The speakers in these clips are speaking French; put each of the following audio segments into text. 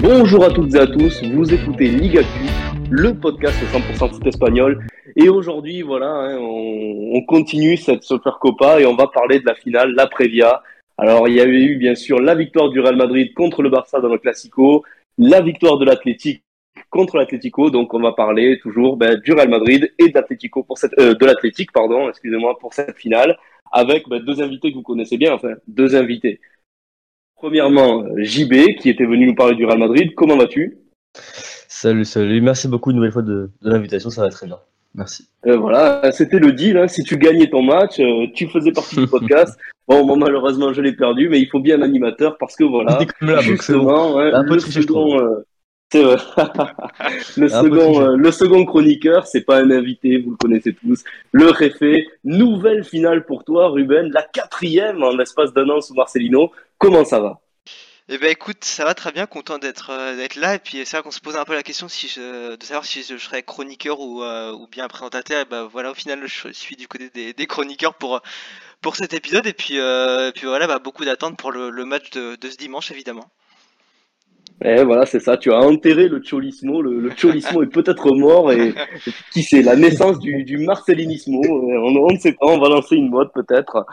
Bonjour à toutes et à tous, vous écoutez Liga Q, le podcast 100% foot espagnol. Et aujourd'hui, voilà, hein, on, on continue cette Super Copa et on va parler de la finale, la Previa. Alors, il y avait eu bien sûr la victoire du Real Madrid contre le Barça dans le Classico, la victoire de l'Athletic contre l'Atlético. Donc, on va parler toujours ben, du Real Madrid et de l'Atlético pour cette, euh, de l'Athletic, pardon, excusez-moi, pour cette finale, avec ben, deux invités que vous connaissez bien, enfin deux invités. Premièrement, JB qui était venu nous parler du Real Madrid. Comment vas-tu? Salut, salut. Merci beaucoup une nouvelle fois de, de l'invitation, ça va très bien. Merci. Euh, Voilà, c'était le deal. Hein. Si tu gagnais ton match, euh, tu faisais partie du podcast. Bon, moi, malheureusement, je l'ai perdu, mais il faut bien un animateur parce que voilà, bon. justement, ouais, Un peu second, euh. le second, euh, le second chroniqueur, c'est pas un invité, vous le connaissez tous. Le réfé, nouvelle finale pour toi, Ruben, la quatrième en l'espace d'un an sous Marcelino. Comment ça va? Eh ben écoute, ça va très bien, content d'être euh, d'être là. Et puis c'est vrai qu'on se posait un peu la question si je, de savoir si je, je serais chroniqueur ou, euh, ou bien présentateur. Et ben voilà, au final, je suis du côté des, des chroniqueurs pour pour cet épisode. Et puis euh, et puis voilà, bah, beaucoup d'attentes pour le, le match de, de ce dimanche évidemment. Eh voilà, c'est ça. Tu as enterré le Cholismo. Le, le Cholismo est peut-être mort et qui sait la naissance du, du Marcelinismo. euh, On, on ne sait pas. On va lancer une mode peut-être.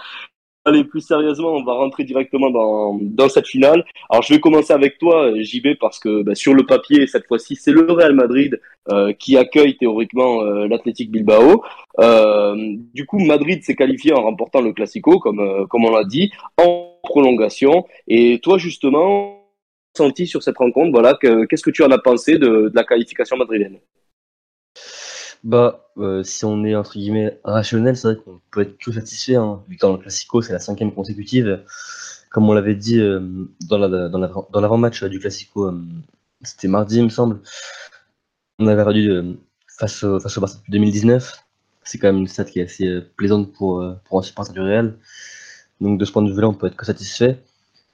Allez, plus sérieusement, on va rentrer directement dans, dans cette finale. Alors, je vais commencer avec toi, JB, parce que bah, sur le papier, cette fois-ci, c'est le Real Madrid euh, qui accueille théoriquement euh, l'Athletic Bilbao. Euh, du coup, Madrid s'est qualifié en remportant le Classico, comme, euh, comme on l'a dit, en prolongation. Et toi, justement, senti sur cette rencontre, voilà, que- qu'est-ce que tu en as pensé de, la qualification madrilène? Bah, euh, si on est entre guillemets rationnel, c'est vrai qu'on peut être tout satisfait. Hein. Victoire dans le Classico, c'est la cinquième consécutive. Comme on l'avait dit euh, dans la- dans l'avant- dans l'avant-match euh, du Classico, c'était mardi, il me semble. On avait perdu face au, face Barça depuis 2019. C'est quand même une stat qui est assez plaisante pour, pour un supporter du Real. Donc de ce point de vue-là, on peut être que satisfait.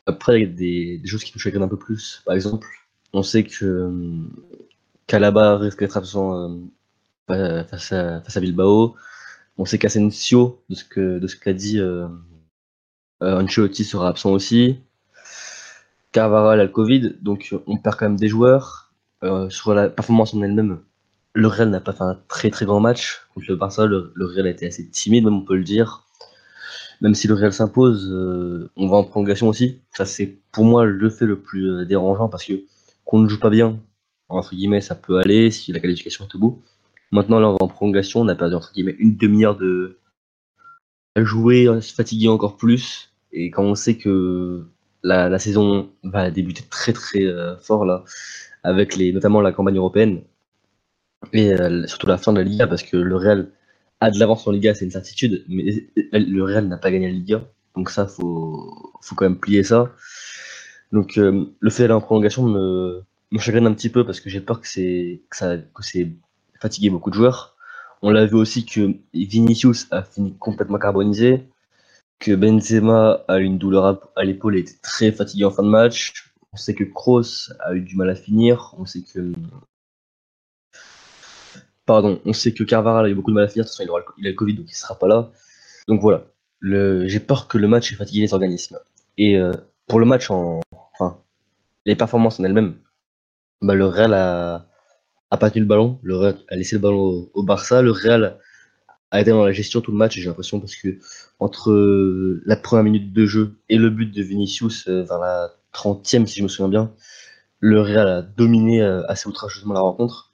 Après, il y a des, des choses qui nous chagrinent un peu plus. Par exemple, on sait que euh, Calaba risque d'être absent euh, fa- face à, face à Bilbao. On sait qu'Asensio, de ce que qu'a dit euh, euh, Ancelotti, sera absent aussi. Carvajal a le Covid, donc euh, on perd quand même des joueurs. Euh, sur la performance en elle-même, le Real n'a pas fait un très très grand match contre le Barça. Le, le Real a été assez timide, même on peut le dire. Même si le Real s'impose, euh, on va en prolongation aussi. Ça c'est pour moi le fait le plus euh, dérangeant parce que qu'on ne joue pas bien, entre guillemets, ça peut aller si la qualification est au bout. Maintenant, là, on va en prolongation, on a perdu entre guillemets une demi-heure de jouer, à se fatiguer encore plus. Et quand on sait que la, saison va débuter très très euh, fort là, avec les notamment la campagne européenne et surtout la fin de la Liga, parce que le Real a de l'avance en Liga, c'est une certitude, mais le Real n'a pas gagné la Liga, donc ça faut faut quand même plier ça. Donc euh, le fait d'aller en prolongation me, me chagrine un petit peu parce que j'ai peur que c'est que que c'est fatigué beaucoup de joueurs. On l'a vu aussi que Vinicius a fini complètement carbonisé, que Benzema a eu une douleur à- à l'épaule et était très fatigué en fin de match. On sait que Kroos a eu du mal à finir. On sait que pardon, on sait que Carvajal a eu beaucoup de mal à finir. De toute façon, il, a le Covid donc il sera pas là. Donc voilà, j'ai peur que le match ait fatigué les organismes. Et euh, pour le match en, enfin, les performances en elles-mêmes, bah, le Real a, a pas tenu le ballon, le Real a laissé le ballon au, Barça, le Real a été dans la gestion tout le match, j'ai l'impression, parce que entre euh, la première minute de jeu et le but de Vinicius euh, vers la 30e, si je me souviens bien, le Real a dominé assez outrageusement la rencontre.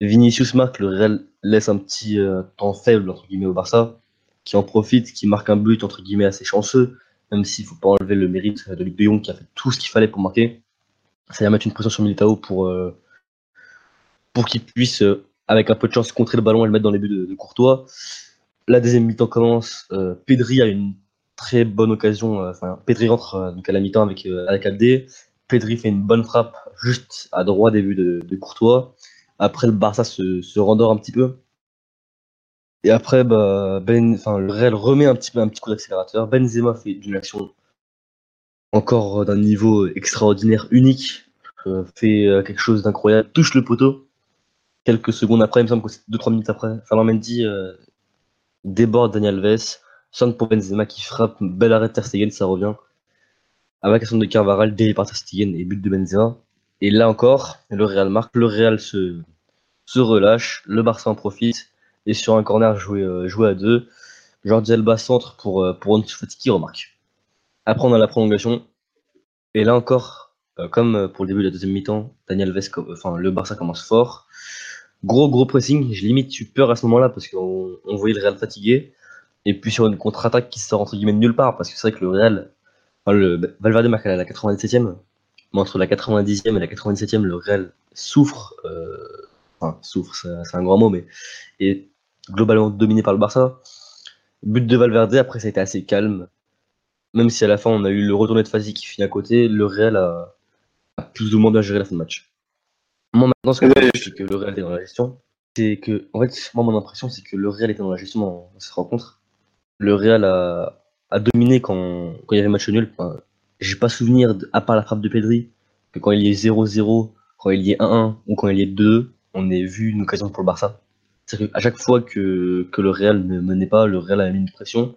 Vinicius marque, le Real laisse un petit euh, temps faible entre guillemets au Barça, qui en profite, qui marque un but entre guillemets assez chanceux, même s'il faut pas enlever le mérite de Luc de qui a fait tout ce qu'il fallait pour marquer. C'est à mettre une pression sur Militao pour euh, qu'il puisse euh, avec un peu de chance contrer le ballon et le mettre dans les buts de, Courtois. La deuxième mi-temps commence. Pedri a une très bonne occasion. Enfin, Pedri rentre donc à la mi-temps avec avec Abdé. Pedri fait une bonne frappe juste à droit des buts de, de Courtois. Après, le Barça se, rendort un petit peu. Et après, bah, ben, le Real remet un petit peu un petit coup d'accélérateur. Benzema fait une action encore d'un niveau extraordinaire, unique. euh, fait euh, quelque chose d'incroyable, touche le poteau. Quelques secondes après, il me semble que c'est 2-3 minutes après, Fernand Mendy euh, déborde Daniel Alves, centre pour Benzema qui frappe, bel arrêt de Ter Stegen, ça revient. Centre de Carvaral, dévié par Ter Stegen et but de Benzema. Et là encore, le Real marque, le Real se, se relâche, le Barça en profite, et sur un corner joué, euh, joué à deux, Jordi Alba centre pour, euh, pour qui remarque. Après, on a la prolongation, et là encore, euh, comme pour le début de la deuxième mi-temps, Daniel Alves, com- enfin, le Barça commence fort. Gros, gros pressing, j'ai limite eu peur à ce moment-là parce qu'on on voyait le Real fatigué. Et puis sur une contre-attaque qui sort entre guillemets de nulle part, parce que c'est vrai que le Real, le Valverde marque à la 97e, mais entre la 90e et la 97e, le Real souffre, euh, enfin souffre, c'est un grand mot, mais est globalement dominé par le Barça. But de Valverde, après ça a été assez calme. Même si à la fin on a eu le retourné de Fasi qui finit à côté, le Real a, a plus ou moins bien géré la fin de match. Moi maintenant ce que Ouais. je c'est que le Real est dans la gestion, c'est que en fait moi mon impression c'est que le Real était dans la gestion dans, dans cette rencontre. Le Real a, a dominé quand, quand il y avait match nul. Enfin, J'ai pas souvenir, à part la frappe de Pedri, que quand il y est 0-0, quand il y est 1-1 ou quand il y est 2, on ait vu une occasion pour le Barça. C'est-à-dire qu'à chaque fois que, que le Real ne menait pas, le Real a mis une pression.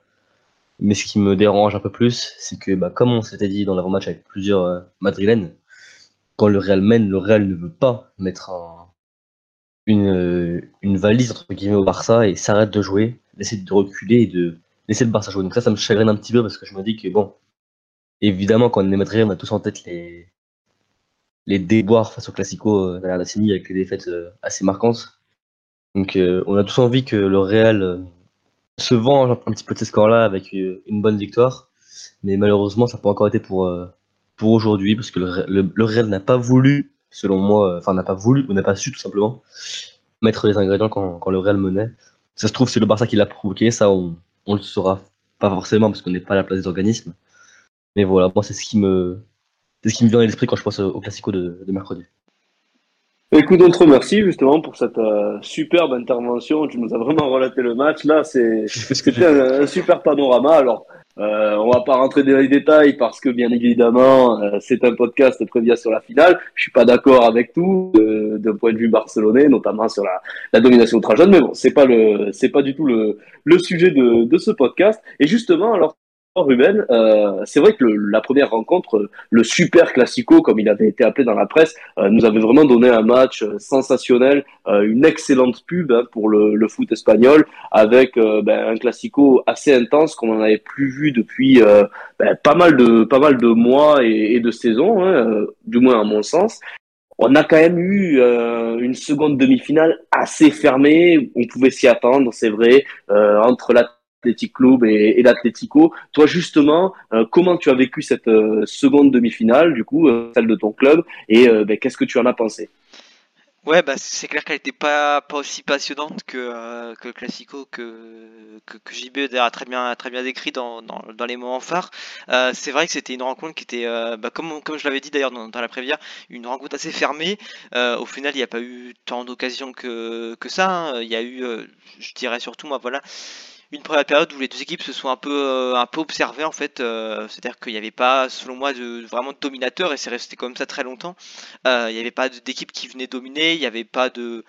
Mais ce qui me dérange un peu plus, c'est que, bah, comme on s'était dit dans l'avant-match avec plusieurs euh, Madrilènes, quand le Real mène, le Real ne veut pas mettre un- une, euh, une valise entre guillemets au Barça et s'arrête de jouer, essaie de reculer et de laisser le Barça jouer. Donc ça, ça me chagrine un petit peu parce que je me dis que bon, évidemment, quand on est Madrid, on a tous en tête les, les déboires face au Classico derrière la décennie avec des défaites euh, assez marquantes. Donc euh, on a tous envie que le Real euh, se venge un, petit peu de ces scores-là avec une bonne victoire. Mais malheureusement, ça n'a pas encore été pour, pour aujourd'hui parce que le, le, Real n'a pas voulu, selon moi, enfin n'a pas voulu ou n'a pas su tout simplement mettre les ingrédients quand, quand le Real menait. Ça se trouve, c'est le Barça qui l'a provoqué, ça on, on le saura pas forcément parce qu'on n'est pas à la place des organismes. Mais voilà, moi c'est ce qui me c'est ce qui me vient à l'esprit quand je pense au, Classico de, de mercredi. Écoute, on te remercie justement pour cette euh, superbe intervention. Tu nous as vraiment relaté le match. Là, c'est c'était un, un super panorama. Alors, euh, on va pas rentrer dans les détails parce que bien évidemment, euh, c'est un podcast prévia sur la finale. Je suis pas d'accord avec tout d'un point de vue barcelonais, notamment sur la, la domination ultra-jeune. Mais bon, c'est pas le, c'est pas du tout le, le sujet de, de ce podcast. Et justement, alors. Ruben, euh, c'est vrai que le- la première rencontre, le super classico, comme il avait été appelé dans la presse, euh, nous avait vraiment donné un match euh, sensationnel, euh, une excellente pub hein, pour le, le foot espagnol, avec euh, ben, un classico assez intense qu'on n'en avait plus vu depuis euh, ben, pas mal de pas mal de mois et, de saisons, hein, du moins à mon sens. On a quand même eu euh, une seconde demi-finale assez fermée. On pouvait s'y attendre, c'est vrai, euh, entre l'Athletic Club et, et l'Atlético. Toi, justement, euh, comment tu as vécu cette euh, seconde demi-finale, du coup, euh, celle de ton club, et ben, qu'est-ce que tu en as pensé? Ouais, bah c'est clair qu'elle était pas, aussi passionnante que, le Classico que, que, JB a très bien, décrit dans, les moments phares. C'est vrai que c'était une rencontre qui était, bah, comme, je l'avais dit d'ailleurs dans, la prévia, une rencontre assez fermée. Au final, il n'y a pas eu tant d'occasions que, ça. hein. Il y a eu, je dirais surtout, moi, voilà, une première période où les deux équipes se sont un peu, euh, un peu observées en fait. euh, C'est-à-dire qu'il n'y avait pas, selon moi, de, vraiment de dominateur et c'est resté comme ça très longtemps. Euh, Il n'y avait pas d'équipe qui venait dominer, il n'y avait pas de,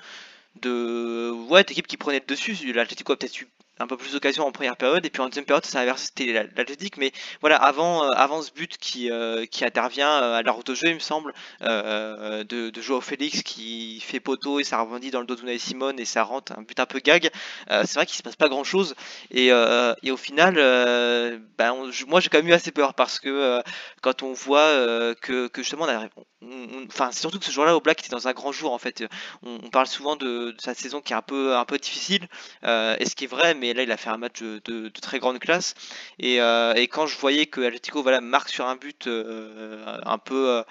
de ouais, d'équipe qui prenait le dessus. L'Atlético a peut-être eu un peu plus d'occasion en première période et puis en deuxième période ça a inversé c'était la- l'Atlétique mais voilà avant euh, avant ce but qui euh, qui intervient euh, à l'heure de jeu il me semble de, de Joao Félix qui fait poteau et ça rebondit dans le dos d'Unai Simone et ça rentre un but un peu gag c'est vrai qu'il se passe pas grand chose et, et au final ben, moi j'ai quand même eu assez peur parce que quand on voit que, que justement on a, enfin c'est surtout que ce jour-là, Black était dans un grand jour en fait. On, parle souvent de, sa saison qui est un peu, difficile, euh, et ce qui est vrai, mais là il a fait un match de, très grande classe. Et, euh, et, quand je voyais que Atletico voilà marque sur un but un peu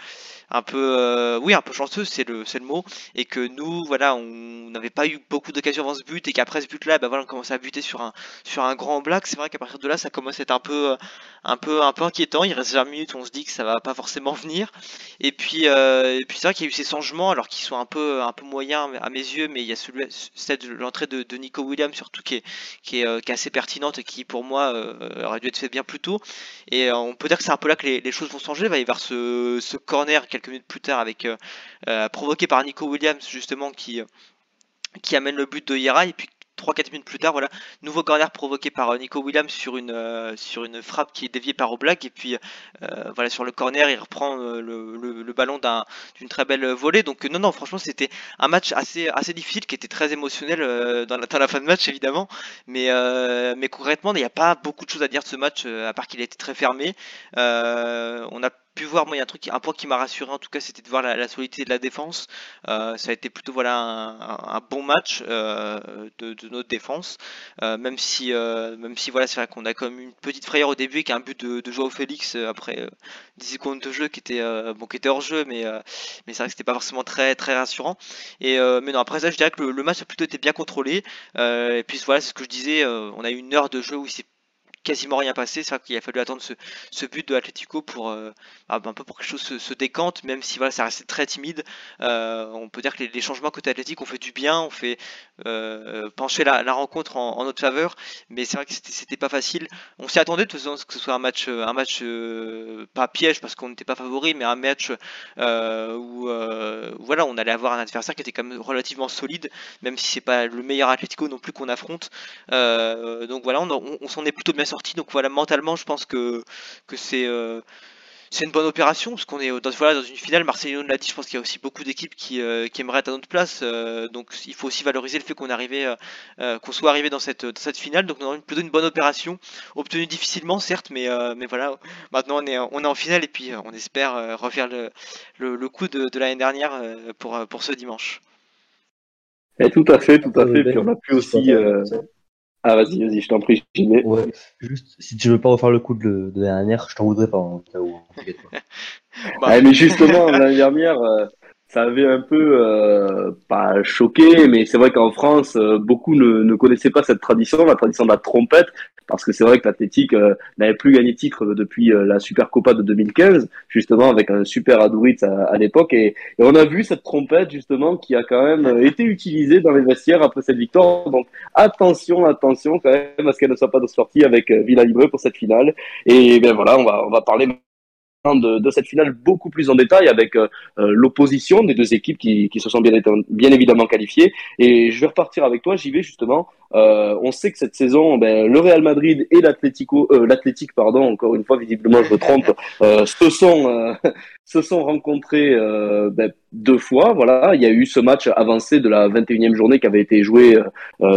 un peu, euh, oui, un peu chanceux, c'est le, le mot, et que nous, voilà, on n'avait pas eu beaucoup d'occasions avant ce but, et qu'après ce but-là, bah voilà, on commençait à buter sur un, sur un grand black. C'est vrai qu'à partir de là, ça commence à être un peu, un peu, un peu inquiétant. Il reste 20 minutes, on se dit que ça va pas forcément venir. Et puis, euh, et puis c'est vrai qu'il y a eu ces changements, alors qu'ils sont un peu, un peu moyens à mes yeux, mais il y a celui, l'entrée de, Nico Williams surtout qui est, qui est, euh, assez pertinente et qui pour moi aurait dû être fait bien plus tôt. Et on peut dire que c'est un peu là que les, choses vont changer. Il va y avoir ce, ce corner quelques minutes plus tard avec euh, euh, provoqué par Nico Williams justement qui qui amène le but de Yera et puis 3-4 minutes plus tard, voilà, nouveau corner provoqué par euh, Nico Williams sur une, euh, sur une frappe qui est déviée par Oblak. Et puis euh, voilà, sur le corner, il reprend le, le, ballon d'une très belle volée. Donc non, non, franchement, c'était un match assez, assez difficile qui était très émotionnel dans, la, fin de match, évidemment. Mais, mais concrètement, il n'y a pas beaucoup de choses à dire de ce match, à part qu'il a été très fermé. on a pu voir, moi, il y a un truc, un point qui m'a rassuré en tout cas, c'était de voir la, solidité de la défense. Euh, ça a été plutôt voilà un, bon match euh, de, notre défense, euh, même si même si voilà, c'est vrai qu'on a comme une petite frayeur au début, avec un but de, de Joao Félix après 10 secondes de jeu qui était bon, qui était hors jeu, mais mais c'est vrai que c'était pas forcément très très rassurant. Et mais non, après ça, je dirais que le, match a plutôt été bien contrôlé. et puis voilà, c'est ce que je disais, on a eu une heure de jeu où il s'est quasiment rien passé. C'est vrai qu'il a fallu attendre ce, but de Atletico pour euh, ah, un peu pour que les choses se, décantent, même si voilà, ça restait très timide. Euh, on peut dire que les, changements côté Atletico ont fait du bien, ont fait euh, pencher la, rencontre en, notre faveur, mais c'est vrai que c'était pas facile. On s'y attendait de toute façon que ce soit un match, un match pas piège parce qu'on n'était pas favori, mais un match où voilà, on allait avoir un adversaire qui était quand même relativement solide, même si c'est pas le meilleur Atletico non plus qu'on affronte. donc voilà, on, on s'en est plutôt bien Donc voilà, mentalement, je pense que, que c'est euh, c'est une bonne opération parce qu'on est dans, voilà, dans une finale. Marseille l'a dit, je pense qu'il y a aussi beaucoup d'équipes qui, euh, qui, aimeraient être à notre place. Euh, donc il faut aussi valoriser le fait qu'on soit arrivé dans cette, dans cette finale. Donc on a plutôt une bonne opération, obtenue difficilement certes, mais, mais voilà, maintenant on est, on est en finale et puis on espère refaire le, le, coup de, de l'année dernière pour, pour ce dimanche. Et tout à fait, tout à fait. Puis on a pu aussi. Ah, vas-y, vas-y, je t'en prie, j'y vais. Ouais, juste, si tu veux pas refaire le coup de, de l'année dernière, je t'en voudrais pas, en cas où. ah, mais justement, l'année dernière, euh, ça avait un peu, euh, pas choqué, mais c'est vrai qu'en France, euh, beaucoup ne, ne connaissaient pas cette tradition, la tradition de la trompette parce que c'est vrai que l'Athletic euh, n'avait plus gagné titre depuis euh, la Supercopa de 2015, justement avec un super Adouritz à, l'époque, et, on a vu cette trompette justement qui a quand même euh, été utilisée dans les vestiaires après cette victoire. Donc attention, attention quand même à ce qu'elle ne soit pas de sortie avec Villa Libre pour cette finale. Et bien voilà, on va on va parler de, de, cette finale beaucoup plus en détail avec l'opposition des deux équipes qui, qui se sont bien, bien évidemment qualifiées. Et je vais repartir avec toi, j'y vais justement euh, on sait que cette saison, ben, le Real Madrid et l'Atlético, euh, pardon, encore une fois, visiblement, je me trompe, euh, se sont euh, se sont rencontrés euh, ben, deux fois. Voilà, il y a eu ce match avancé de la 21e journée qui avait été joué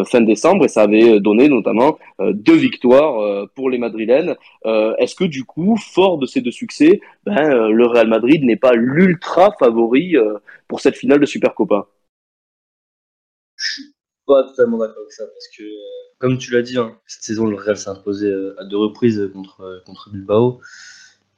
fin décembre et ça avait donné notamment deux victoires pour les Madrilènes. Est-ce que du coup, fort de ces deux succès, ben, le Real Madrid n'est pas l'ultra favori pour cette finale de Supercopa? Pas totalement d'accord avec ça parce que, comme tu l'as dit, hein, cette saison, le Real s'est imposé euh, à deux reprises contre, euh, contre Bilbao.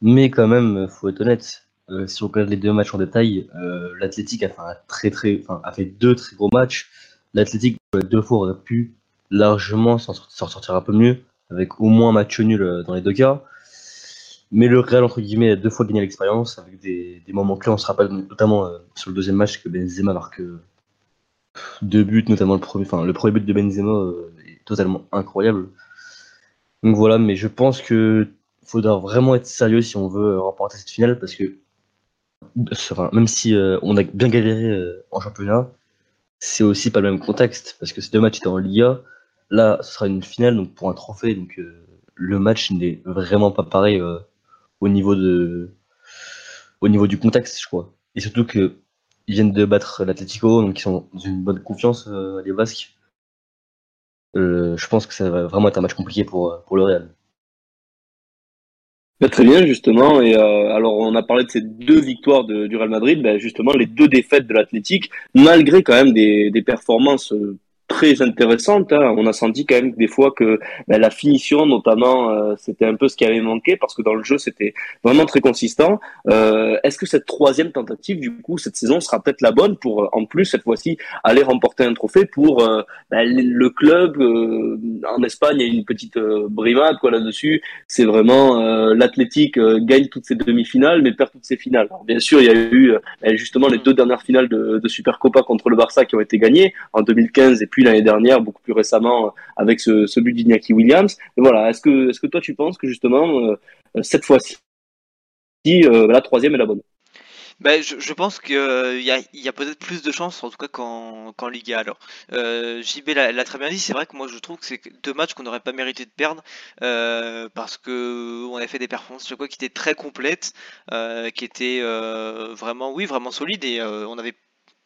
Mais quand même, euh, faut être honnête, si on regarde les deux matchs en détail, euh, l'Athletic a fait deux très gros matchs. L'Athletic deux fois aurait pu largement s'en sortir un peu mieux, avec au moins un match nul dans les deux cas. Mais le Real entre guillemets a deux fois gagné l'expérience avec des, des, moments clés. On se rappelle notamment sur le deuxième match que Benzema marque deux buts, notamment le premier, enfin le premier but de Benzema euh, est totalement incroyable. Donc voilà, mais je pense que faudra vraiment être sérieux si on veut remporter cette finale parce que même si euh, on a bien galéré euh, en championnat, c'est aussi pas le même contexte parce que ces deux matchs étaient en Liga. Là, ce sera une finale donc pour un trophée, donc le match n'est vraiment pas pareil au niveau au niveau du contexte, je crois. Et surtout que ils viennent de battre l'Atletico, donc ils sont dans une bonne confiance, euh, les Basques. Euh, je pense que ça va vraiment être un match compliqué pour, euh, pour le Real. Bah, très bien, justement. Et euh, alors, on a parlé de ces deux victoires du Real Madrid. Ben, justement, les deux défaites de l'Athletic, malgré quand même des, des performances très intéressante. Hein. On a senti quand même des fois que ben, la finition, notamment, euh, c'était un peu ce qui avait manqué parce que dans le jeu, c'était vraiment très consistant. Euh, Est-ce que cette troisième tentative, du coup, cette saison sera peut-être la bonne pour, en plus, cette fois-ci, aller remporter un trophée pour euh, ben, le club euh, en Espagne. Il y a une petite euh, brimade quoi là-dessus. C'est vraiment l'Athletic gagne toutes ses demi-finales, mais perd toutes ses finales. Alors, bien sûr, il y a eu ben, justement les deux dernières finales de, de Supercopa contre le Barça qui ont été gagnées en 2015 et l'année dernière, beaucoup plus récemment, avec ce, ce but d'Iñaki Williams. Et voilà, est-ce que, est-ce que toi tu penses que justement, euh, cette fois-ci, euh, la troisième est la bonne? Ben, je, pense qu'il euh, y a, peut-être plus de chances, en tout cas qu'en, qu'en Liga. Alors, euh, JB l'a, très bien dit. C'est vrai que moi, je trouve que c'est deux matchs qu'on n'aurait pas mérité de perdre euh, parce que on a fait des performances, je crois, qui étaient très complètes, euh, qui étaient euh, vraiment, oui, vraiment solides et on avait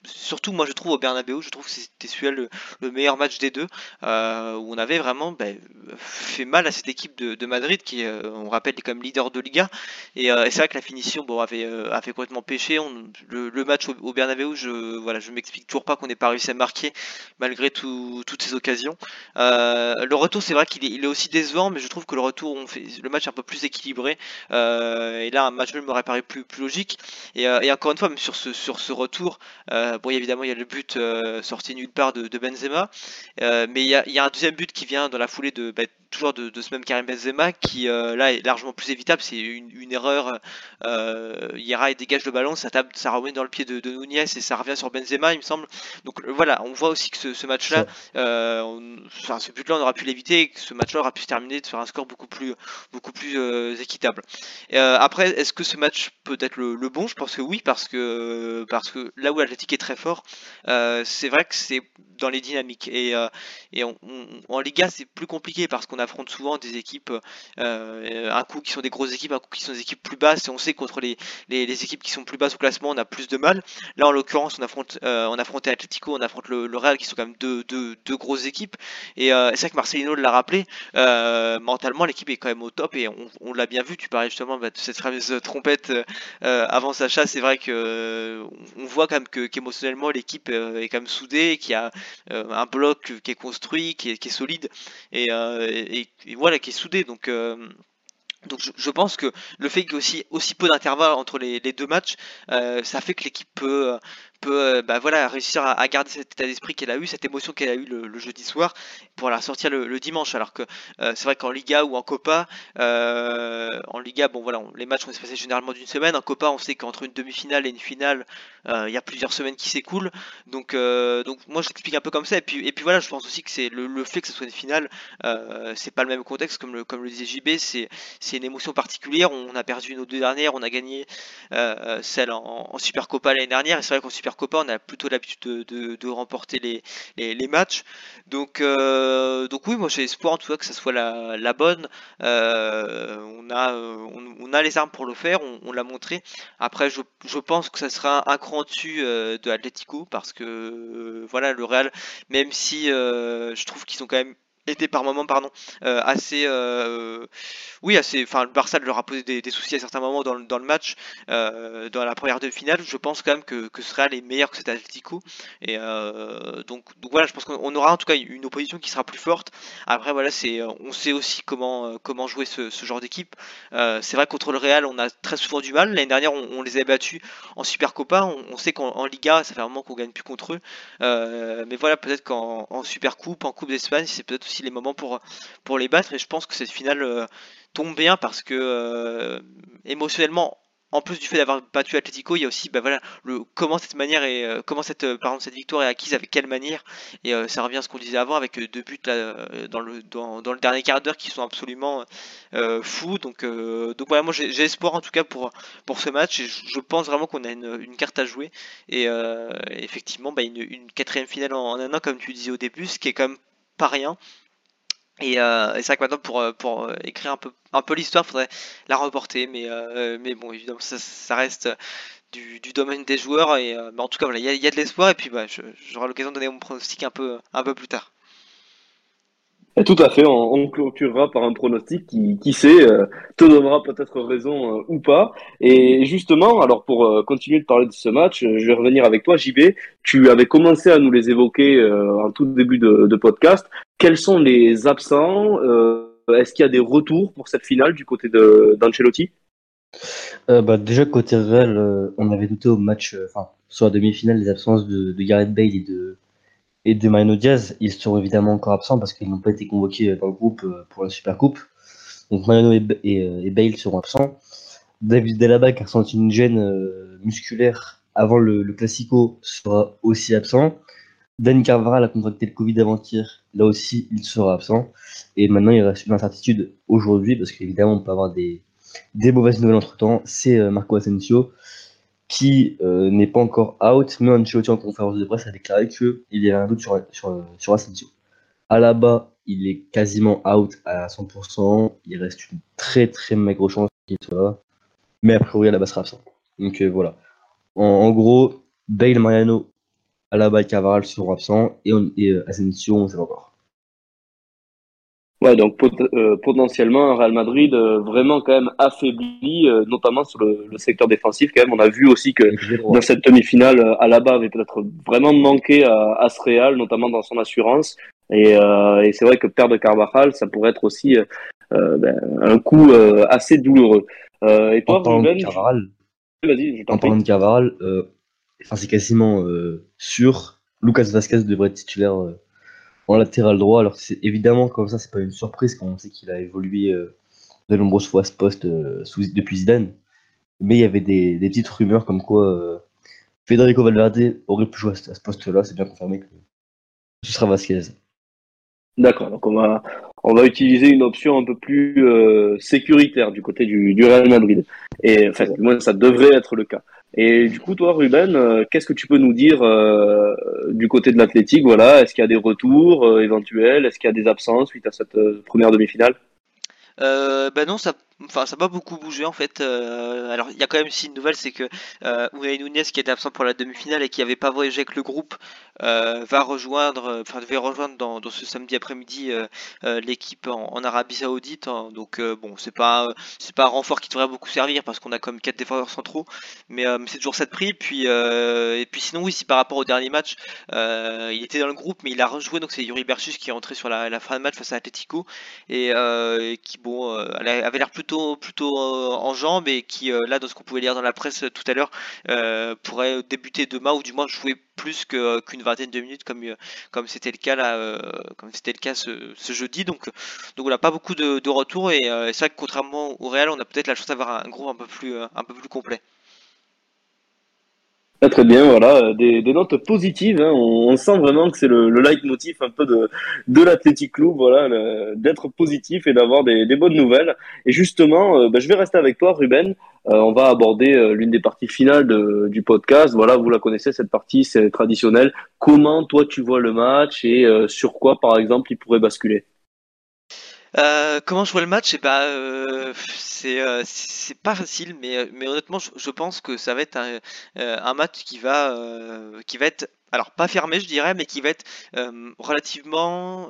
surtout moi je trouve au Bernabeu, je trouve que c'était celui-là le, le, meilleur match des deux, euh, où on avait vraiment ben, fait mal à cette équipe de, Madrid qui, euh, on rappelle, est comme leader de Liga. Et, euh, et c'est vrai que la finition bon, avait, complètement pêché. On, le, match au, au, Bernabeu, je voilà, je m'explique toujours pas qu'on n'ait pas réussi à marquer malgré tout, toutes ces occasions. Le retour, c'est vrai qu'il est, aussi décevant, mais je trouve que le retour, on fait le match un peu plus équilibré. et là, un match nul m'aurait paru plus, logique. Et, encore une fois, même sur ce, retour, bon, évidemment, il y a le but euh, sorti nulle part de, de Benzema, euh, mais il y, a, il y, a, un deuxième but qui vient dans la foulée de, bah, toujours de, de, ce même Karim Benzema qui euh, là est largement plus évitable. C'est une, une, erreur. Euh, Yera dégage le ballon, ça tape, ça ramène dans le pied de, de Nunez et ça revient sur Benzema, il me semble. Donc euh, voilà, on voit aussi que ce, ce match-là, euh, enfin, ce but-là, on aura pu l'éviter et que ce match-là aura pu se terminer faire un score beaucoup plus, beaucoup plus euh, équitable. Euh, après, est-ce que ce match peut être le, le, bon? Je pense que oui, parce que parce que là où l'Atlétique est très fort, c'est vrai que c'est dans les dynamiques et, et on, on, en Liga c'est plus compliqué parce qu'on affronte souvent des équipes, euh, un coup qui sont des grosses équipes, un coup qui sont des équipes plus basses, et on sait que contre les, les, équipes qui sont plus basses au classement, on a plus de mal. Là, en l'occurrence, on affronte, euh, on affronte Atletico, on affronte le, Real, qui sont quand même deux, deux, grosses équipes. Et euh, c'est vrai que Marcelino l'a rappelé, euh, mentalement, l'équipe est quand même au top, et on, l'a bien vu. Tu parlais justement de cette fameuse trompette euh, avant Sacha. C'est vrai que on voit quand même que qu'émotionnellement, l'équipe est quand même soudée, qu'il y a un bloc qui est construit, qui est, solide, et, et, voilà, qui est soudé. Donc, euh, donc je, pense que le fait qu'il y ait aussi, aussi peu d'intervalle entre les, deux matchs, euh, ça fait que l'équipe peut, peut euh, bah voilà, réussir à, garder cet état d'esprit qu'elle a eu, cette émotion qu'elle a eu le, jeudi soir, pour la sortir le, dimanche. Alors que euh, c'est vrai qu'en Liga ou en Copa, euh, en Liga, bon voilà, les matchs se passer généralement d'une semaine. En Copa, on sait qu'entre une demi-finale et une finale, il y a plusieurs semaines qui s'écoulent. Donc, donc moi je l'explique un peu comme ça. Et puis, et puis voilà, je pense aussi que c'est le, fait que ce soit une finale, c'est pas le même contexte comme le, comme le disait JB, c'est une émotion particulière. On a perdu nos deux dernières, on a gagné celle en, en Super Copa l'année dernière. Et c'est vrai qu'en Super Copa, on a plutôt l'habitude de, remporter les, matchs. Donc, euh, donc oui, moi j'ai espoir en tout cas que ça soit la, bonne. Euh, on, a, on, a les armes pour le faire, on, l'a montré. Après, je, je, pense que ça sera un cran dessus euh, de Atletico parce que voilà, le Real, même si je trouve qu'ils sont quand même était par moment pardon euh, assez euh, oui assez enfin le Barça leur a posé des, soucis à certains moments dans le, match euh, dans la première de finale je pense quand même que, que ce sera les meilleurs que cet Atlético. Et donc, donc voilà je pense qu'on aura en tout cas une opposition qui sera plus forte. Après voilà c'est on sait aussi comment comment jouer ce, ce genre d'équipe. C'est vrai contre le Real on a très souvent du mal. L'année dernière on, les a battus en Super Copa on, sait qu'en Liga ça fait un moment qu'on gagne plus contre eux. Mais voilà peut-être qu'en Super Coupe en Coupe d'Espagne c'est peut-être aussi les moments pour, pour les battre. Et je pense que cette finale euh, tombe bien parce que euh, émotionnellement, en plus du fait d'avoir battu Atletico, il y a aussi bah voilà le comment cette manière et euh, comment cette euh, par exemple cette victoire est acquise avec quelle manière et ça revient à ce qu'on disait avant avec deux buts là, dans le dans, dans, le dernier quart d'heure qui sont absolument fous donc donc voilà moi j'ai espoir en tout cas pour pour ce match et je, pense vraiment qu'on a une, carte à jouer et effectivement bah, une, une, quatrième finale en, en, un an comme tu disais au début ce qui est quand même pas rien et, euh, et c'est vrai que maintenant pour, euh, pour euh, écrire un peu, un peu l'histoire, faudrait la reporter, mais, mais bon, évidemment, ça, reste du, domaine des joueurs. Et, mais en tout cas, voilà, il y a, y a, de l'espoir, et puis bah, j'aurai l'occasion de donner mon pronostic un peu, un peu plus tard. Tout à fait, on, on, clôturera par un pronostic qui, qui sait, euh, te donnera peut-être raison euh, ou pas. Et justement, alors pour euh, continuer de parler de ce match, je vais revenir avec toi, JB. Tu avais commencé à nous les évoquer en tout début de, de, podcast. Quels sont les absents Est-ce qu'il y a des retours pour cette finale du côté d'Ancelotti? Bah, Déjà, côté Real, on avait douté au match, enfin, sur la demi-finale, les absences de, de Gareth Bale et de et de Marino Diaz, ils sont évidemment encore absents parce qu'ils n'ont pas été convoqués dans le groupe euh, pour la Super Coupe. Donc Mariano et, et, Bale seront absents. David Delaba, qui a ressenti une gêne euh, musculaire avant le, Classico, sera aussi absent. Dan Carvara a contracté le Covid avant-hier, là aussi il sera absent. Et maintenant il reste une incertitude aujourd'hui, parce qu'évidemment on peut avoir des, des mauvaises nouvelles entre temps. C'est euh, Marco Asensio qui euh, n'est pas encore out, mais Ancelotti en conférence de presse a déclaré qu'il y avait un doute sur, sur, sur Asensio. Alaba, il est quasiment out à 100%, il reste une très très maigre chance qu'il soit là, mais a priori Alaba sera absent. Donc euh, voilà. En, en, gros, Bale, Mariano, Alaba et Cavaral seront absents, et, on, et euh, Asensio, on ne sait pas encore. Ouais, donc pot euh, potentiellement un Real Madrid euh, vraiment quand même affaibli, euh, notamment sur le, le, secteur défensif. Quand même, on a vu aussi que dans cette demi-finale, Alaba avait peut-être vraiment manqué à, à, ce Real, notamment dans son assurance. Et, et c'est vrai que perdre Carvajal, ça pourrait être aussi ben, un coup assez douloureux. et toi, en parlant de Carvajal, vas-y, En de Carvajal, enfin c'est quasiment sûr. Lucas Vasquez devrait être titulaire en latéral droit. Alors c'est évidemment comme ça, c'est pas une surprise quand on sait qu'il a évolué euh, de nombreuses fois ce poste euh, sous, depuis Zidane. Mais il y avait des, petites rumeurs comme quoi euh, Federico Valverde aurait pu jouer à ce poste-là. C'est bien confirmé que ce sera Vasquez. D'accord, donc on va, on va utiliser une option un peu plus sécuritaire du côté du, du Real Madrid. Et enfin, du moins, ça devrait être le cas. Et du coup, toi, Ruben, euh, qu'est-ce que tu peux nous dire euh, du côté de l'Athletic Voilà, est-ce qu'il y a des retours euh, éventuels Est-ce qu'il y a des absences suite à cette première demi-finale? Euh, Ben non, ça enfin ça n'a pas beaucoup bougé en fait. Euh, alors il y a quand même aussi une nouvelle, c'est que euh, Unai Nunez qui était absent pour la demi-finale et qui n'avait pas voyagé avec le groupe euh, va rejoindre, euh, enfin devait rejoindre dans, ce samedi après-midi l'équipe en, Arabie Saoudite. Hein. donc bon c'est pas c'est pas un renfort qui devrait beaucoup servir parce qu'on a comme quatre défenseurs centraux, mais, c'est toujours ça de prix. Puis et puis sinon oui par rapport au dernier match il était dans le groupe mais il a rejoué donc c'est Yuri Berchus qui est entré sur la, la fin de match face à Atletico et, et qui bon avait l'air plutôt plutôt euh, en jambes et qui euh, là dans ce qu'on pouvait lire dans la presse tout à l'heure euh, pourrait débuter demain ou du moins jouer plus qu'une vingtaine de minutes comme c'était le cas là comme le cas ce, ce, jeudi. Donc donc voilà pas beaucoup de, de retours et c'est vrai que contrairement au Real on a peut-être la chance d'avoir un groupe un peu plus un peu plus complet très bien, voilà, euh, des, des notes positives. Hein. On, on, sent vraiment que c'est le, le leitmotiv un peu de, de l'Athletic Club, voilà, d'être positif et d'avoir des, des, bonnes nouvelles. Et justement, euh, bah, je vais rester avec toi, Ruben. Euh, on va aborder euh, l'une des parties finales de, du podcast. Voilà, vous la connaissez cette partie, c'est traditionnel. Comment toi tu vois le match et sur quoi, par exemple, il pourrait basculer? Euh, comment je vois le match? Eh ben, euh, c'est euh, c'est pas facile, mais honnêtement, je, pense que ça va être un, un match qui va qui va être alors pas fermé, je dirais, mais qui va être relativement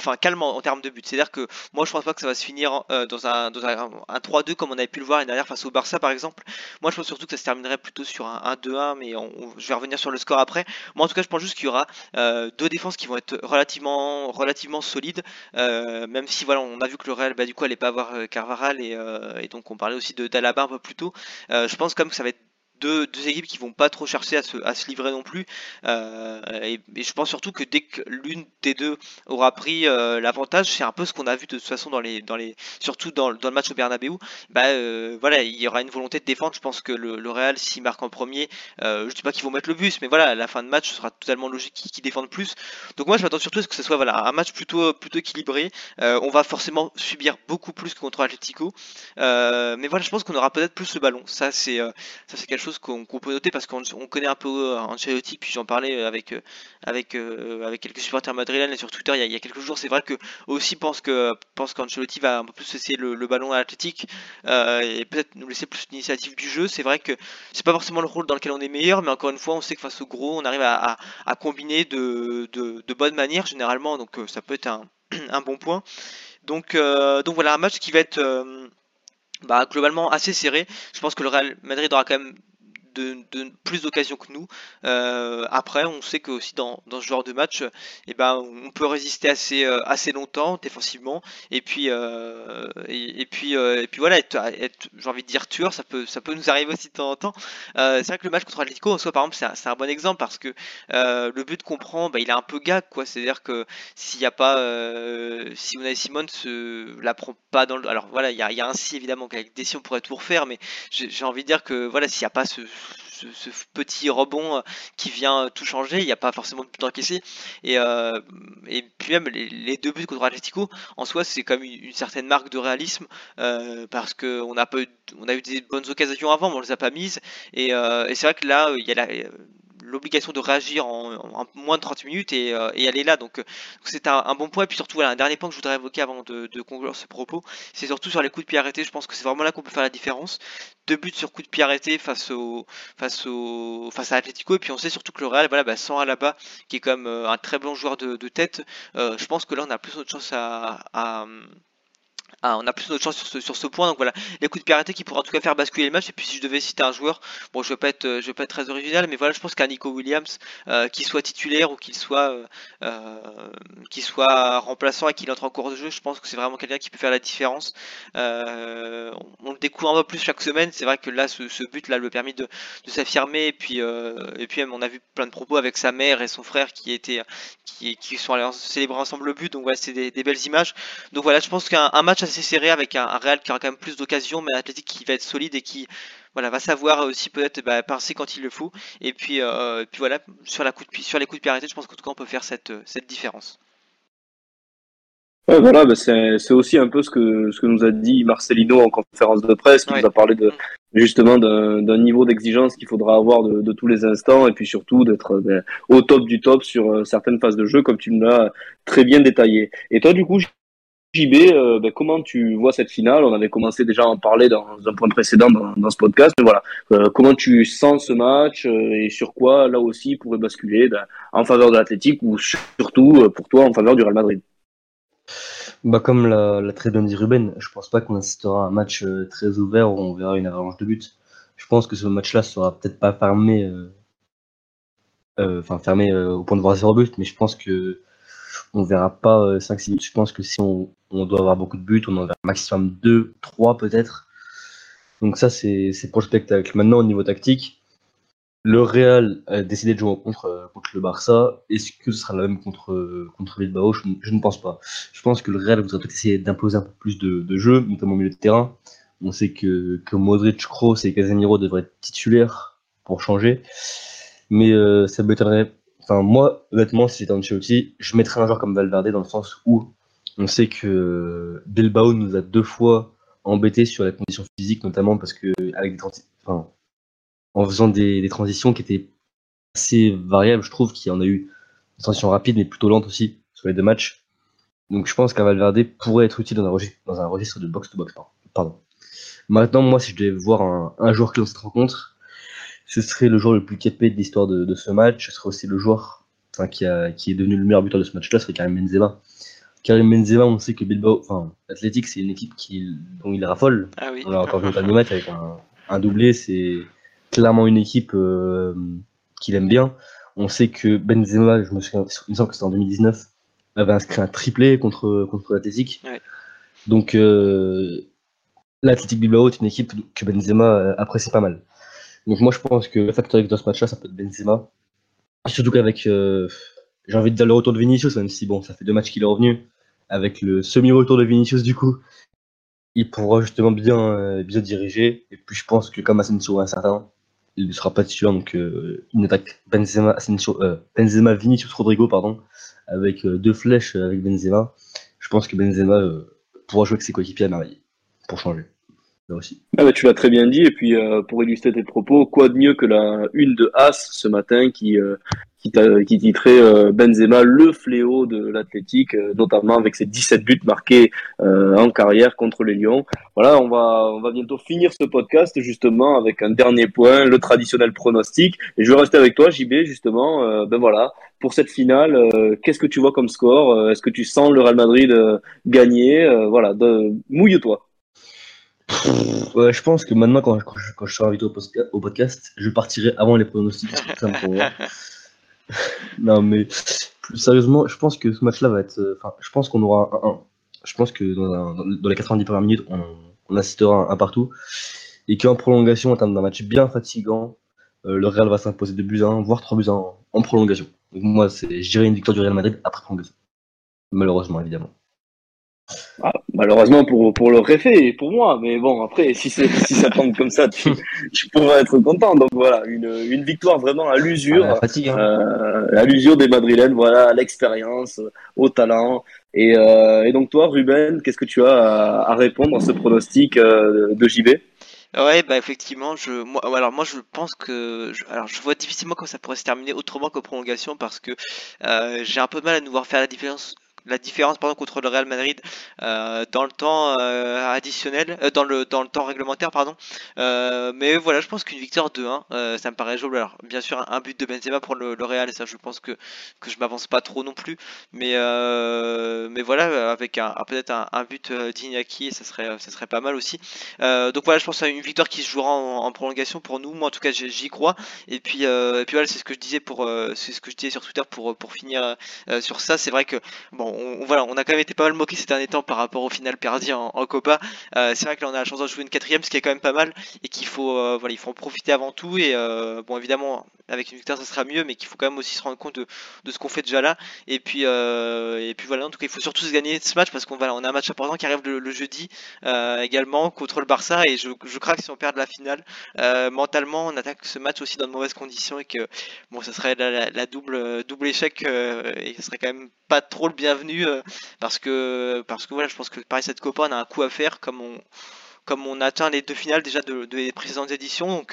enfin calmement en termes de but. C'est-à-dire que moi je pense pas que ça va se finir euh, dans un, dans un, un 3-2 comme on avait pu le voir l'année dernière face au Barça par exemple. Moi je pense surtout que ça se terminerait plutôt sur un 1-2-1 mais je vais revenir sur le score après. Moi en tout cas je pense juste qu'il y aura euh, deux défenses qui vont être relativement relativement solides euh, même si voilà on a vu que le Real bah, du coup allait pas avoir Carvaral et, et, donc on parlait aussi de d'Alaba un peu plus tôt. je pense quand même que ça va être deux, équipes qui vont pas trop chercher à se, livrer non plus. Euh, et, je pense surtout que dès que l'une des deux aura pris euh, l'avantage, c'est un peu ce qu'on a vu de toute façon dans les, dans les, surtout dans, dans le match au Bernabeu. Bah euh, voilà, il y aura une volonté de défendre. Je pense que le, le Real, s'il marque en premier, je dis pas qu'ils vont mettre le bus, mais voilà, à la fin de match, ce sera totalement logique qu'ils défendent plus. Donc moi, je m'attends surtout à ce que ce soit voilà un match plutôt plutôt équilibré. On va forcément subir beaucoup plus contre Atletico, mais voilà, je pense qu'on aura peut-être plus le ballon. Ça c'est ça c'est quelque chose qu'on peut noter parce qu'on connaît un peu euh, Ancelotti, puis j'en parlais avec, euh, avec, euh, avec quelques supporters madrilènes sur Twitter il y, a, il y, a, quelques jours. C'est vrai que aussi pense que pense qu'Ancelotti va un peu plus laisser le, ballon à l'Athletic euh, et peut-être nous laisser plus d'initiative du jeu. C'est vrai que c'est pas forcément le rôle dans lequel on est meilleur, mais encore une fois, on sait que face au gros, on arrive à, à, à combiner de, de, de bonne manière généralement, donc ça peut être un un bon point. Donc, donc voilà, un match qui va être bah, globalement assez serré. Je pense que le Real Madrid aura quand même de, plus d'occasions que nous. Euh, après, on sait que aussi dans, dans, ce genre de match, eh ben, on peut résister assez, euh, assez longtemps défensivement. Et puis, euh, et, puis, et puis voilà, être, j'ai envie de dire tueur, ça peut, ça peut nous arriver aussi de temps en temps. c'est vrai que le match contre Atletico, en soi, par exemple, c'est un, un, bon exemple parce que le but qu'on prend, bah, il est un peu gag. C'est-à-dire que s'il n'y a pas, si Unai Simon se la prend pas dans le, alors voilà, il y a, y a, un si évidemment qu'avec des si on pourrait tout refaire, mais j'ai envie de dire que voilà, s'il n'y a pas ce ce, petit rebond euh, qui vient tout changer. Il n'y a pas forcément de but encaissé. Et, euh, et puis même les, deux buts contre Atletico, en soi, c'est comme une, certaine marque de réalisme euh, parce qu'on a, on a eu des bonnes occasions avant, mais on les a pas mises. Et, et c'est vrai que là, il y a la, l'obligation de réagir en, moins de 30 minutes et, euh, elle est là. Donc c'est un, bon point. Et puis surtout, voilà, un dernier point que je voudrais évoquer avant de, conclure ce propos, c'est surtout sur les coups de pied arrêtés. Je pense que c'est vraiment là qu'on peut faire la différence. Deux buts sur coups de pied arrêtés face au face au face à Atletico. Et puis on sait surtout que le Real, voilà, bah, sans Alaba, qui est quand même euh, un très bon joueur de, tête, euh, je pense que là on a plus de chance à ah, on a plus de chance sur ce, sur ce point. Donc voilà, les coups de arrêtés qui pourraient en tout cas faire basculer le match. Et puis si je devais citer un joueur, bon, je vais je vais pas être très original, mais voilà, je pense qu'un Nico Williams, euh, qu'il soit titulaire ou qu'il soit, euh, euh soit remplaçant et qu'il entre en cours de jeu, je pense que c'est vraiment quelqu'un qui peut faire la différence. Euh, on, le découvre un peu plus chaque semaine. C'est vrai que là, ce, but là, lui a permis de, s'affirmer. Et puis, euh, et puis on a vu plein de propos avec sa mère et son frère qui étaient, qui, qui sont allés célébrer ensemble le but. Donc voilà, c'est des, des, belles images. Donc voilà, je pense qu'un match assez serré avec un, Real qui aura quand même plus d'occasions, mais un Athletic qui va être solide et qui voilà, va savoir aussi peut-être bah, pincer quand il le faut. Et puis, euh, puis voilà, sur, la coup de, sur les coups de pied arrêtés, je pense qu'en tout cas on peut faire cette, cette différence. Ouais, voilà, bah c'est aussi un peu ce que, ce que nous a dit Marcelino en conférence de presse, qui nous a parlé de, justement d'un niveau d'exigence qu'il faudra avoir de, de, tous les instants et puis surtout d'être ben, au top du top sur euh, certaines phases de jeu, comme tu me l'as très bien détaillé. Et toi, du coup, JB, euh, ben, comment tu vois cette finale? On avait commencé déjà à en parler dans un point précédent dans, ce podcast, voilà, euh, comment tu sens ce match euh, et sur quoi là aussi pourrait basculer ben, en faveur de l'Athletic ou surtout pour toi en faveur du Real Madrid? Bah comme l'a très bien dit Ruben, je pense pas qu'on assistera à un match très ouvert où on verra une avalanche de buts. Je pense que ce match-là sera peut-être pas fermé, enfin fermé au point de voir zéro but, mais je pense que on verra pas 5-6 buts. Je pense que si on, doit avoir beaucoup de buts, on en a maximum 2, 3 peut-être. Donc ça, c'est pour le spectacle. Maintenant, au niveau tactique, le Real a décidé de jouer contre, euh, contre le Barça. Est-ce que ce sera la même contre, contre Bilbao? Je, ne pense pas. Je pense que le Real voudrait peut-être essayer d'imposer un peu plus de, jeu, notamment au milieu de terrain. On sait que, que Modric, Kroos et Casemiro devraient être titulaires pour changer. Mais euh, ça m'étonnerait. Enfin, moi, honnêtement, si c'était Ancelotti, je mettrais un joueur comme Valverde dans le sens où on sait que Bilbao nous a deux fois embêtés sur la condition physique, notamment parce que avec des enfin, en faisant des, transitions qui étaient assez variables, je trouve qu'il y en a eu des transitions rapides mais plutôt lentes aussi sur les deux matchs. Donc je pense qu'un Valverde pourrait être utile dans un registre, dans un registre de box-to-box. Pardon. Maintenant, moi, si je devais voir un, un joueur qui dans cette rencontre, ce serait le joueur le plus capé de l'histoire de, ce match. Ce serait aussi le joueur enfin, qui, a, qui est devenu le meilleur buteur de ce match-là, ce serait Karim Benzema. Karim Benzema, on sait que Bilbao, enfin, Athletic, c'est une équipe qui, dont il raffole. Ah oui. On l'a encore vu au match avec un, un doublé, c'est clairement une équipe euh, qu'il aime bien. On sait que Benzema, je me souviens, il me semble que c'était en 2019, avait inscrit un triplé contre, contre l'Athletic. Ouais. Donc, euh, l'Athletic Bilbao est une équipe que Benzema euh, apprécie pas mal. Donc, moi, je pense que le facteur dans ce match-là, ça peut être Benzema. Surtout qu'avec, euh, j'ai envie de dire le retour de Vinicius, même si bon, ça fait deux matchs qu'il est revenu avec le semi-retour de Vinicius du coup, il pourra justement bien, euh, bien diriger. Et puis je pense que comme Asensio est incertain, il ne sera pas titulaire, donc euh, une attaque Benzema, Asensio, euh, Benzema, Vinicius, Rodrigo, pardon, avec deux flèches avec Benzema. Je pense que Benzema pourra jouer avec ses coéquipiers à merveille, pour changer. Là. Ah bah, tu l'as très bien dit, et puis euh, pour illustrer tes propos, quoi de mieux que la une de As ce matin qui, euh, qui, qui titrait euh, Benzema le fléau de l'athlétique, euh, notamment avec ses 17 buts marqués euh, en carrière contre les Lions. Voilà, on va, on va bientôt finir ce podcast justement avec un dernier point, le traditionnel pronostic. Et je vais rester avec toi, JB, justement. Euh, ben voilà, pour cette finale, euh, qu'est-ce que tu vois comme score Est-ce que tu sens le Real Madrid euh, gagner Euh, Voilà, mouille-toi. Ouais, je pense que maintenant, quand, quand je, quand je serai invité au, podcast, je partirai avant les pronostics. ça non, mais plus sérieusement, je pense que ce match-là va être. euh, Enfin, je pense qu'on aura un 1. Je pense que dans, un- dans- dans les 90 premières minutes, on, on assistera à un, un partout. Et qu'en prolongation, en termes d'un match bien fatigant, euh, le Real va s'imposer de buts à 1, voire 3 buts à 1 en, prolongation. Donc, moi, je dirais une victoire du Real Madrid après prolongation. Malheureusement, évidemment. Ah, malheureusement pour, pour le réfé et pour moi, mais bon, après, si, c'est- si ça tombe comme ça, tu, tu pourras être content. Donc voilà, une, une victoire vraiment à l'usure, Ah, la fatigue, hein. euh, à l'usure des Madrilènes, voilà, à l'expérience, au talent. Et, euh, et donc toi, Ruben, qu'est-ce que tu as à, à répondre à ce pronostic euh, de JB Ouais, bah effectivement, je, moi, alors moi je pense que, je, alors je vois difficilement comment ça pourrait se terminer autrement qu'aux prolongations parce que euh, j'ai un peu de mal à nous voir faire la différence, la différence contre le Real Madrid euh, dans le temps euh, additionnel, euh, dans le dans le temps réglementaire pardon. Mais voilà, je pense qu'une victoire 2-1, euh, ça me paraît jouable. Alors bien sûr un, but de Benzema pour le, le Real, ça je pense que que je m'avance pas trop non plus, mais mais voilà avec un, peut-être un, but d'Iñaki, ça serait ça serait pas mal aussi. Donc voilà, je pense à une victoire qui se jouera en, en prolongation pour nous. Moi, en tout cas, j'y crois. Et puis, et puis voilà, c'est ce que je disais pour, c'est ce que je disais sur Twitter pour pour finir sur ça. C'est vrai que bon, on, a quand même été pas mal moqué ces derniers temps par rapport au final perdu en, Copa. Euh, c'est vrai que là, on a la chance de jouer une quatrième, ce qui est quand même pas mal, et qu'il faut, euh, il faut en profiter avant tout. Et euh, bon, évidemment, avec une victoire, ça sera mieux, mais qu'il faut quand même aussi se rendre compte de, ce qu'on fait déjà là. Et puis, euh, et puis voilà, en tout cas, il faut surtout se gagner ce match parce qu'on a un match important qui arrive le, jeudi euh, également contre le Barça et je, je crains que si on perd la finale, euh, mentalement on attaque ce match aussi dans de mauvaises conditions et que bon ça serait la, double double échec et ce serait quand même pas trop le bienvenu parce que parce que voilà je pense que pareil cette Copa on a un coup à faire comme on comme on atteint les deux finales déjà de, de les précédentes éditions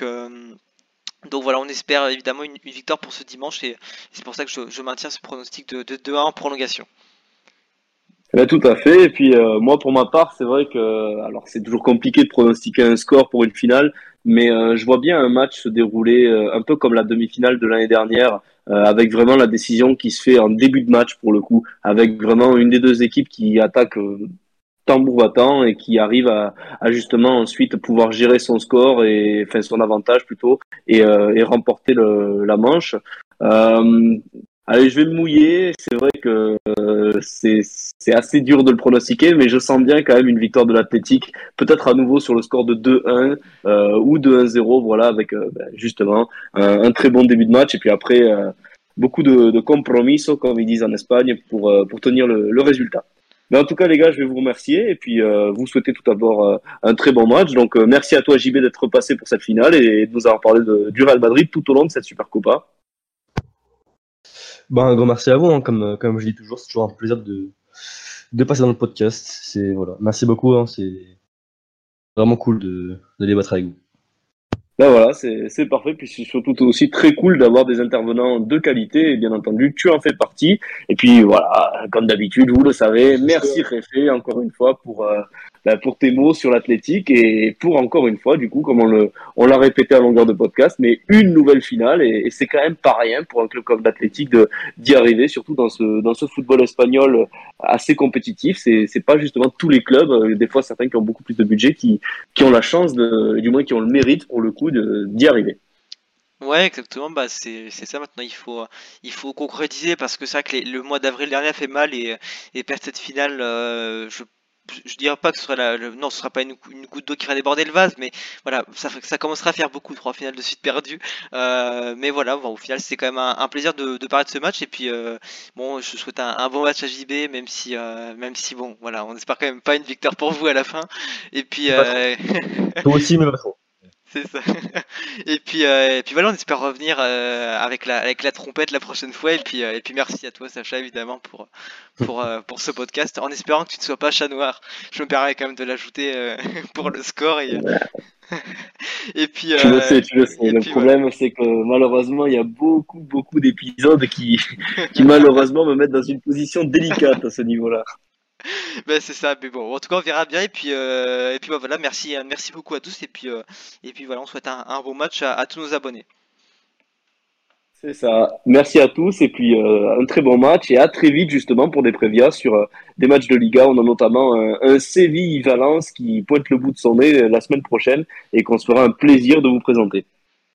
donc voilà, on espère évidemment une, victoire pour ce dimanche et c'est pour ça que je, maintiens ce pronostic de, de 2-1 en prolongation. Eh ben, tout à fait. Et puis euh, moi, pour ma part, c'est vrai que alors c'est toujours compliqué de pronostiquer un score pour une finale, mais euh, je vois bien un match se dérouler euh, un peu comme la demi-finale de l'année dernière, avec vraiment la décision qui se fait en début de match pour le coup, avec vraiment une des deux équipes qui attaque tambour battant et qui arrive à, à justement ensuite pouvoir gérer son score et enfin son avantage plutôt et, euh, et remporter le, la manche. Euh, allez, je vais me mouiller. C'est vrai que euh, c'est assez dur de le pronostiquer, mais je sens bien quand même une victoire de l'Athletic, peut-être à nouveau sur le score de 2-1 euh, ou 2-1-0, voilà, avec euh, ben, justement un, un très bon début de match et puis après euh, beaucoup de, de comme ils disent en Espagne, pour pour tenir le, le résultat. Mais en tout cas, les gars, je vais vous remercier et puis euh, vous souhaiter tout d'abord euh, un très bon match. Donc, euh, merci à toi, JB, d'être passé pour cette finale et de nous avoir parlé du Real Madrid tout au long de cette Super Copa. Ben, un grand merci à vous, hein, comme, comme je dis toujours, c'est toujours un plaisir de, de passer dans le podcast. C'est, voilà. Merci beaucoup, hein, c'est vraiment cool de, de débattre avec vous. Ben voilà, c'est parfait. Puis c'est surtout aussi très cool d'avoir des intervenants de qualité. Et bien entendu, tu en fais partie. Et puis voilà, comme d'habitude, vous le savez, merci Réfé encore une fois pour euh, ben, pour tes mots sur l'athlétique et pour encore une fois, du coup, comme on l'a répété à longueur de podcast, mais une nouvelle finale et, c'est quand même pas rien pour un club comme l'athlétique d'y arriver, surtout dans ce dans ce football espagnol assez compétitif. C'est c'est pas justement tous les clubs, euh, des fois certains qui ont beaucoup plus de budget, qui qui ont la chance de, du moins qui ont le mérite pour le coup d'y arriver. Ouais, exactement. Bah, c'est ça maintenant. Il faut il faut concrétiser parce que c'est vrai que le mois d'avril dernier a fait mal et et perdre cette finale, euh, je je dirais pas que ce sera la, le- non, ce sera pas une, une goutte d'eau qui va déborder le vase, mais voilà, ça, ça commencera à faire beaucoup trois finales de suite perdues. Euh, mais voilà, bon, au final, c'est quand même un, un plaisir de, de parler de ce match. Et puis, euh, bon, je souhaite un, un bon match à JB, même si, euh, même si, bon, voilà, on espère quand même pas une victoire pour vous à la fin. Et puis, euh, Toi aussi, mais pas trop. C'est ça. Et puis, euh, et puis voilà, on espère revenir euh, avec, la, avec la trompette la prochaine fois. Et puis, euh, et puis merci à toi, Sacha, évidemment, pour, pour, pour ce podcast. En espérant que tu ne sois pas chat noir. Je me permets quand même de l'ajouter pour le score. Et, et puis, Tu le sais, tu le sais. Le puis, problème, c'est que malheureusement, il y a beaucoup, beaucoup d'épisodes qui, qui malheureusement me mettent dans une position délicate à ce niveau-là. Ben, c'est ça, mais bon, en tout cas, on verra bien. Et puis, euh, et puis bah, voilà, merci, euh, merci beaucoup à tous. Et puis, euh, et puis voilà, on souhaite un, bon match à, tous nos abonnés. C'est ça. Merci à tous et puis euh, un très bon match et à très vite justement pour des prévias sur des matchs de Liga. On a notamment un, un Séville-Valence qui pointe le bout de son nez la semaine prochaine et qu'on se fera un plaisir de vous présenter.